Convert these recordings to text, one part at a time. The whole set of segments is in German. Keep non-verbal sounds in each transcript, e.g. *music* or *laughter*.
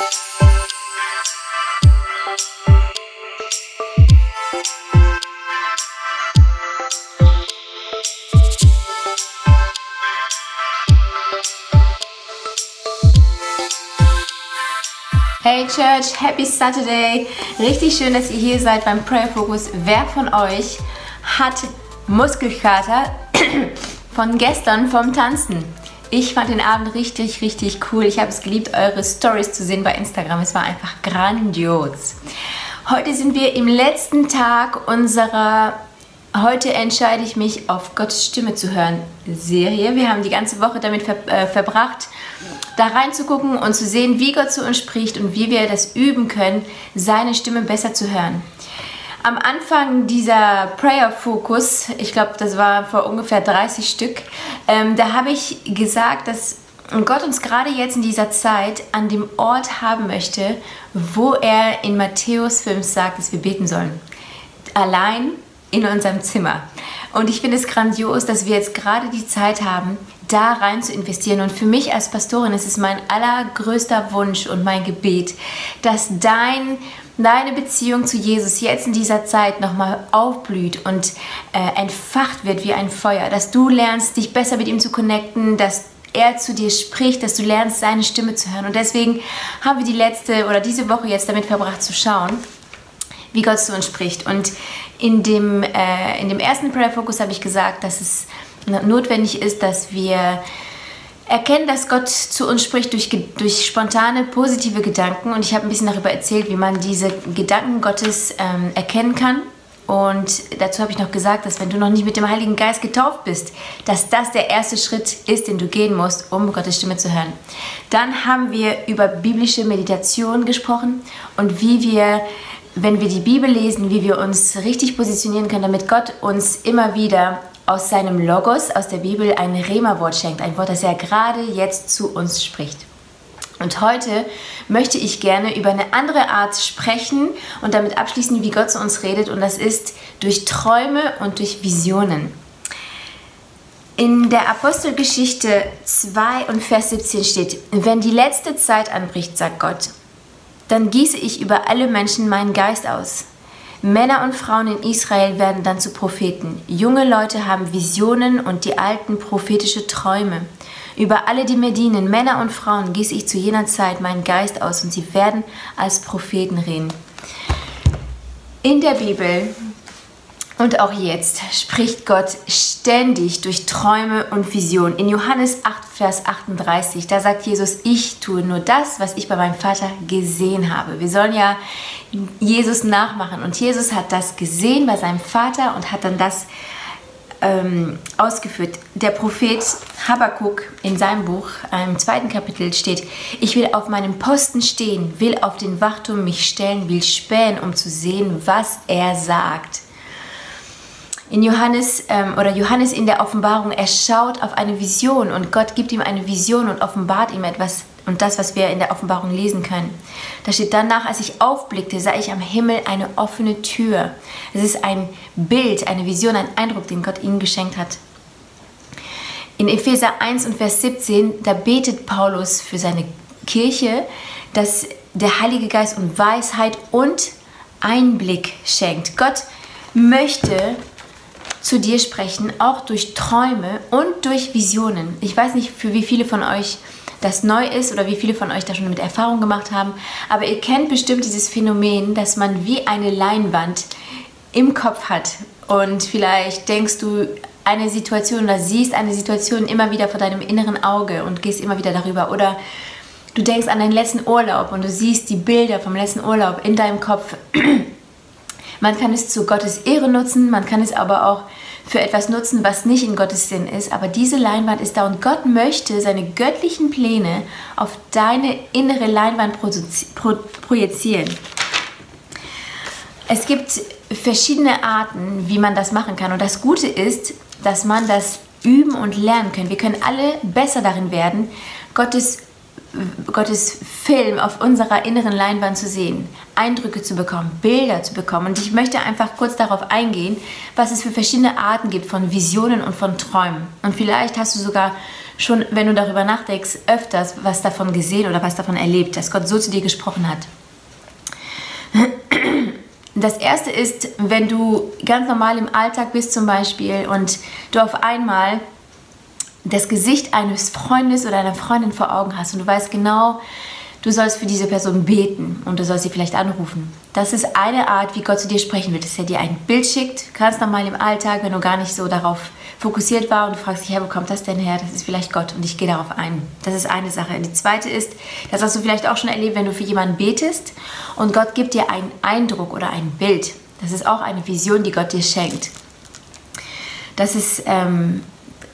Hey Church, Happy Saturday! Richtig schön, dass ihr hier seid beim Prayer Focus. Wer von euch hat Muskelkater *coughs* von gestern vom Tanzen? Ich fand den Abend richtig, richtig cool. Ich habe es geliebt, eure Stories zu sehen bei Instagram. Es war einfach grandios. Heute sind wir im letzten Tag unserer Heute entscheide ich mich, auf Gottes Stimme zu hören Serie. Wir haben die ganze Woche damit ver äh, verbracht, da reinzugucken und zu sehen, wie Gott zu uns spricht und wie wir das üben können, seine Stimme besser zu hören. Am Anfang dieser Prayer Focus, ich glaube, das war vor ungefähr 30 Stück, ähm, da habe ich gesagt, dass Gott uns gerade jetzt in dieser Zeit an dem Ort haben möchte, wo er in Matthäus 5 sagt, dass wir beten sollen. Allein in unserem Zimmer. Und ich finde es grandios, dass wir jetzt gerade die Zeit haben, da rein zu investieren. Und für mich als Pastorin ist es mein allergrößter Wunsch und mein Gebet, dass dein deine Beziehung zu Jesus jetzt in dieser Zeit nochmal aufblüht und äh, entfacht wird wie ein Feuer, dass du lernst, dich besser mit ihm zu connecten, dass er zu dir spricht, dass du lernst, seine Stimme zu hören. Und deswegen haben wir die letzte oder diese Woche jetzt damit verbracht zu schauen, wie Gott zu uns spricht. Und in dem, äh, in dem ersten Prayer Focus habe ich gesagt, dass es notwendig ist, dass wir erkennen, dass Gott zu uns spricht durch, durch spontane, positive Gedanken. Und ich habe ein bisschen darüber erzählt, wie man diese Gedanken Gottes ähm, erkennen kann. Und dazu habe ich noch gesagt, dass wenn du noch nicht mit dem Heiligen Geist getauft bist, dass das der erste Schritt ist, den du gehen musst, um Gottes Stimme zu hören. Dann haben wir über biblische Meditation gesprochen und wie wir wenn wir die Bibel lesen, wie wir uns richtig positionieren können, damit Gott uns immer wieder aus seinem Logos, aus der Bibel, ein Rema-Wort schenkt, ein Wort, das er gerade jetzt zu uns spricht. Und heute möchte ich gerne über eine andere Art sprechen und damit abschließen, wie Gott zu uns redet, und das ist durch Träume und durch Visionen. In der Apostelgeschichte 2 und Vers 17 steht, wenn die letzte Zeit anbricht, sagt Gott, dann gieße ich über alle Menschen meinen Geist aus. Männer und Frauen in Israel werden dann zu Propheten. Junge Leute haben Visionen und die alten prophetische Träume. Über alle, die mir dienen, Männer und Frauen, gieße ich zu jener Zeit meinen Geist aus und sie werden als Propheten reden. In der Bibel und auch jetzt spricht Gott ständig durch Träume und Visionen. In Johannes 8, Vers 38, da sagt Jesus, ich tue nur das, was ich bei meinem Vater gesehen habe. Wir sollen ja Jesus nachmachen. Und Jesus hat das gesehen bei seinem Vater und hat dann das ähm, ausgeführt. Der Prophet Habakkuk in seinem Buch, im zweiten Kapitel steht, ich will auf meinem Posten stehen, will auf den Wachturm mich stellen, will spähen, um zu sehen, was er sagt in Johannes ähm, oder Johannes in der Offenbarung, er schaut auf eine Vision und Gott gibt ihm eine Vision und offenbart ihm etwas und das, was wir in der Offenbarung lesen können. Da steht danach, als ich aufblickte, sah ich am Himmel eine offene Tür. Es ist ein Bild, eine Vision, ein Eindruck, den Gott ihnen geschenkt hat. In Epheser 1 und Vers 17, da betet Paulus für seine Kirche, dass der Heilige Geist und Weisheit und Einblick schenkt. Gott möchte, zu dir sprechen, auch durch Träume und durch Visionen. Ich weiß nicht, für wie viele von euch das neu ist oder wie viele von euch da schon mit Erfahrung gemacht haben, aber ihr kennt bestimmt dieses Phänomen, dass man wie eine Leinwand im Kopf hat. Und vielleicht denkst du eine Situation oder siehst eine Situation immer wieder vor deinem inneren Auge und gehst immer wieder darüber. Oder du denkst an deinen letzten Urlaub und du siehst die Bilder vom letzten Urlaub in deinem Kopf *clears throat* man kann es zu Gottes Ehre nutzen, man kann es aber auch für etwas nutzen, was nicht in Gottes Sinn ist. Aber diese Leinwand ist da und Gott möchte seine göttlichen Pläne auf deine innere Leinwand projizieren. Es gibt verschiedene Arten, wie man das machen kann. Und das Gute ist, dass man das üben und lernen kann. Wir können alle besser darin werden, Gottes Gottes Film auf unserer inneren Leinwand zu sehen, Eindrücke zu bekommen, Bilder zu bekommen. Und ich möchte einfach kurz darauf eingehen, was es für verschiedene Arten gibt von Visionen und von Träumen. Und vielleicht hast du sogar schon, wenn du darüber nachdenkst, öfters was davon gesehen oder was davon erlebt, dass Gott so zu dir gesprochen hat. Das erste ist, wenn du ganz normal im Alltag bist zum Beispiel und du auf einmal das Gesicht eines Freundes oder einer Freundin vor Augen hast und du weißt genau, du sollst für diese Person beten und du sollst sie vielleicht anrufen. Das ist eine Art, wie Gott zu dir sprechen wird, dass er dir ein Bild schickt, ganz normal im Alltag, wenn du gar nicht so darauf fokussiert war und du fragst dich, ja, wo kommt das denn her? Das ist vielleicht Gott und ich gehe darauf ein. Das ist eine Sache. Die zweite ist, das hast du vielleicht auch schon erlebt, wenn du für jemanden betest und Gott gibt dir einen Eindruck oder ein Bild. Das ist auch eine Vision, die Gott dir schenkt. Das ist ähm,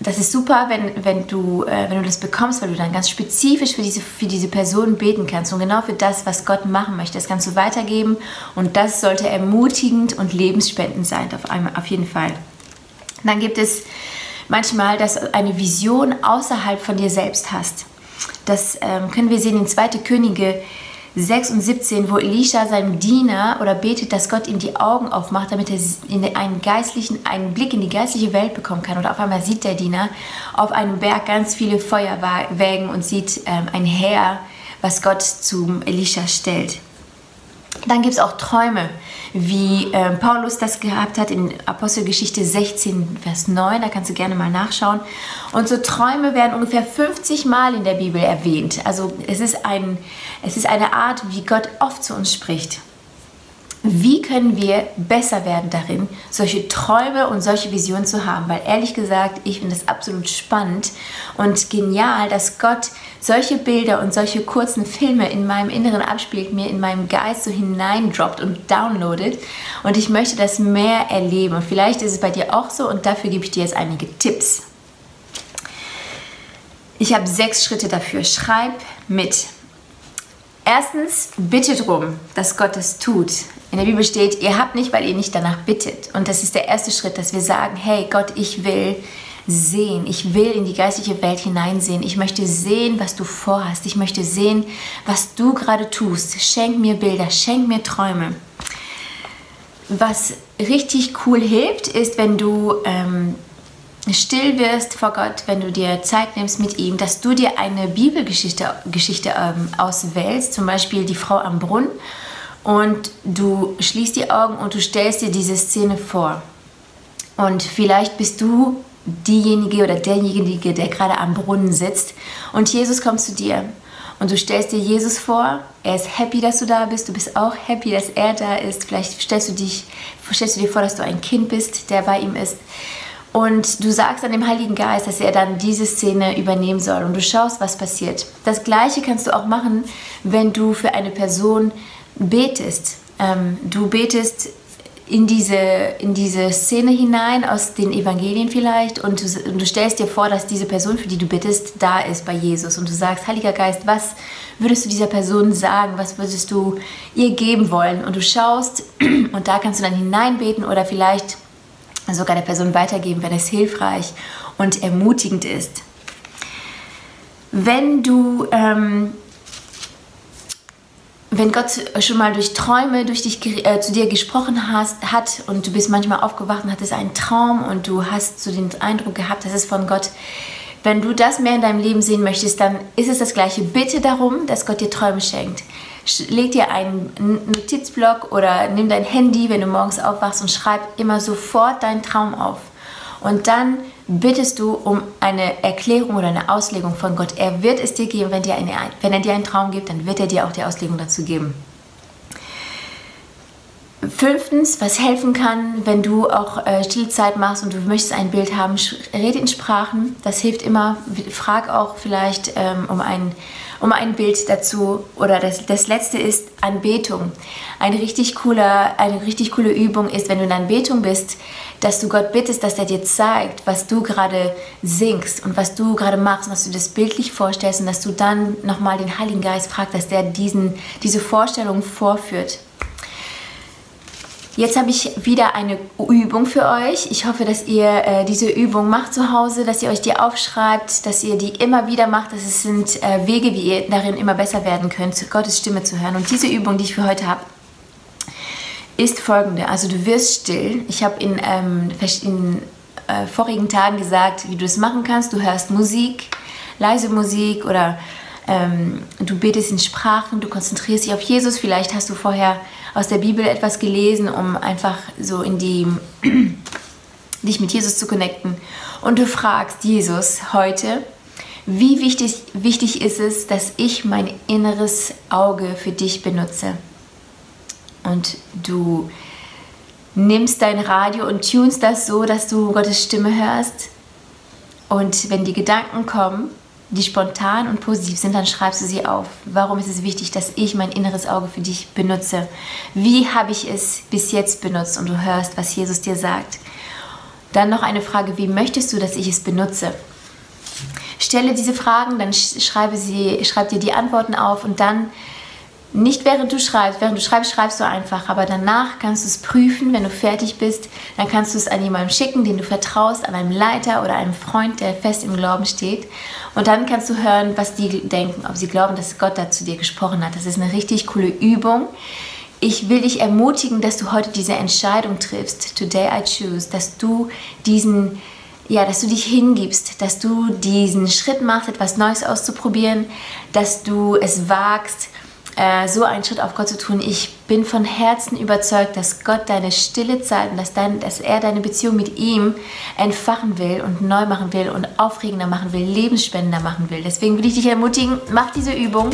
das ist super, wenn, wenn, du, äh, wenn du das bekommst, weil du dann ganz spezifisch für diese, für diese Person beten kannst und genau für das, was Gott machen möchte. Das kannst du weitergeben und das sollte ermutigend und lebensspendend sein, auf, einmal, auf jeden Fall. Dann gibt es manchmal, dass du eine Vision außerhalb von dir selbst hast. Das ähm, können wir sehen in 2. Könige 6 und 17, wo Elisha seinem Diener oder betet, dass Gott ihm die Augen aufmacht, damit er einen geistlichen, einen Blick in die geistliche Welt bekommen kann. Und auf einmal sieht der Diener auf einem Berg ganz viele Feuerwägen und sieht ähm, ein Heer, was Gott zum Elisha stellt. Dann gibt es auch Träume, wie äh, Paulus das gehabt hat in Apostelgeschichte 16, Vers 9. Da kannst du gerne mal nachschauen. Und so Träume werden ungefähr 50 Mal in der Bibel erwähnt. Also es ist, ein, es ist eine Art, wie Gott oft zu uns spricht. Wie können wir besser werden darin, solche Träume und solche Visionen zu haben? Weil ehrlich gesagt, ich finde es absolut spannend und genial, dass Gott solche Bilder und solche kurzen Filme in meinem Inneren abspielt, mir in meinem Geist so hineindroppt und downloadet. Und ich möchte das mehr erleben. Und vielleicht ist es bei dir auch so und dafür gebe ich dir jetzt einige Tipps. Ich habe sechs Schritte dafür. Schreib mit. Erstens, bitte darum, dass Gott es tut. In der Bibel steht, ihr habt nicht, weil ihr nicht danach bittet. Und das ist der erste Schritt, dass wir sagen, hey Gott, ich will sehen. Ich will in die geistliche Welt hineinsehen. Ich möchte sehen, was du vorhast. Ich möchte sehen, was du gerade tust. Schenk mir Bilder, schenk mir Träume. Was richtig cool hilft, ist, wenn du ähm, still wirst vor Gott, wenn du dir Zeit nimmst mit ihm, dass du dir eine Bibelgeschichte Geschichte, ähm, auswählst, zum Beispiel die Frau am Brunnen, und du schließt die Augen und du stellst dir diese Szene vor. Und vielleicht bist du diejenige oder derjenige, der gerade am Brunnen sitzt und Jesus kommt zu dir und du stellst dir Jesus vor, er ist happy, dass du da bist, du bist auch happy, dass er da ist. Vielleicht stellst du, dich, stellst du dir vor, dass du ein Kind bist, der bei ihm ist und du sagst an dem Heiligen Geist, dass er dann diese Szene übernehmen soll und du schaust, was passiert. Das gleiche kannst du auch machen, wenn du für eine Person betest. Ähm, du betest in diese, in diese Szene hinein aus den Evangelien vielleicht und du, und du, stellst dir vor, dass diese Person, für die du bittest, da ist bei Jesus und du sagst, Heiliger Geist, was würdest du dieser Person sagen, was würdest du ihr geben wollen und du schaust *clears throat* und da kannst du dann hineinbeten oder vielleicht sogar der Person weitergeben, wenn es hilfreich und ermutigend ist. Wenn du, ähm, wenn Gott schon mal durch Träume durch dich, äh, zu dir gesprochen hast, hat und du bist manchmal aufgewacht und hattest einen Traum und du hast so den Eindruck gehabt, das ist von Gott. Wenn du das mehr in deinem Leben sehen möchtest, dann ist es das Gleiche. Bitte darum, dass Gott dir Träume schenkt leg dir einen Notizblock oder nimm dein Handy, wenn du morgens aufwachst und schreib immer sofort deinen Traum auf. Und dann bittest du um eine Erklärung oder eine Auslegung von Gott. Er wird es dir geben, wenn, dir eine, wenn er dir einen Traum gibt, dann wird er dir auch die Auslegung dazu geben. Fünftens, was helfen kann, wenn du auch äh, Stillzeit machst und du möchtest ein Bild haben, rede in Sprachen. Das hilft immer. Frag auch vielleicht ähm, um ein um ein Bild dazu. Oder das, das letzte ist Anbetung. Eine richtig, coole, eine richtig coole Übung ist, wenn du in Anbetung bist, dass du Gott bittest, dass er dir zeigt, was du gerade singst und was du gerade machst dass du das bildlich vorstellst und dass du dann nochmal den Heiligen Geist fragst, dass der diesen, diese Vorstellung vorführt. Jetzt habe ich wieder eine Übung für euch. Ich hoffe, dass ihr äh, diese Übung macht zu Hause, dass ihr euch die aufschreibt, dass ihr die immer wieder macht. Das sind äh, Wege, wie ihr darin immer besser werden könnt, Gottes Stimme zu hören. Und diese Übung, die ich für heute habe, ist folgende. Also du wirst still. Ich habe in, ähm, in äh, vorigen Tagen gesagt, wie du es machen kannst. Du hörst Musik, leise Musik oder ähm, du betest in Sprachen, du konzentrierst dich auf Jesus. Vielleicht hast du vorher aus der Bibel etwas gelesen, um einfach so in die, *clears throat* dich mit Jesus zu connecten. Und du fragst Jesus heute, wie wichtig, wichtig ist es, dass ich mein inneres Auge für dich benutze? Und du nimmst dein Radio und tunst das so, dass du Gottes Stimme hörst. Und wenn die Gedanken kommen, die spontan und positiv sind, dann schreibst du sie auf. Warum ist es wichtig, dass ich mein inneres Auge für dich benutze? Wie habe ich es bis jetzt benutzt? Und du hörst, was Jesus dir sagt. Dann noch eine Frage, wie möchtest du, dass ich es benutze? Stelle diese Fragen, dann schreibe, sie, schreib dir die Antworten auf und dann nicht während du schreibst, während du schreibst, schreibst du einfach, aber danach kannst du es prüfen, wenn du fertig bist, dann kannst du es an jemandem schicken, den du vertraust, an einem Leiter oder einem Freund, der fest im Glauben steht. Und dann kannst du hören, was die denken, ob sie glauben, dass Gott da zu dir gesprochen hat. Das ist eine richtig coole Übung. Ich will dich ermutigen, dass du heute diese Entscheidung triffst, today I choose, dass du diesen ja, dass du dich hingibst, dass du diesen Schritt machst, etwas Neues auszuprobieren, dass du es wagst, äh, so einen Schritt auf Gott zu tun. Ich bin von Herzen überzeugt, dass Gott deine stille Zeit und dass, dein, dass er deine Beziehung mit ihm entfachen will und neu machen will und aufregender machen will, lebensspendender machen will. Deswegen will ich dich ermutigen, mach diese Übung.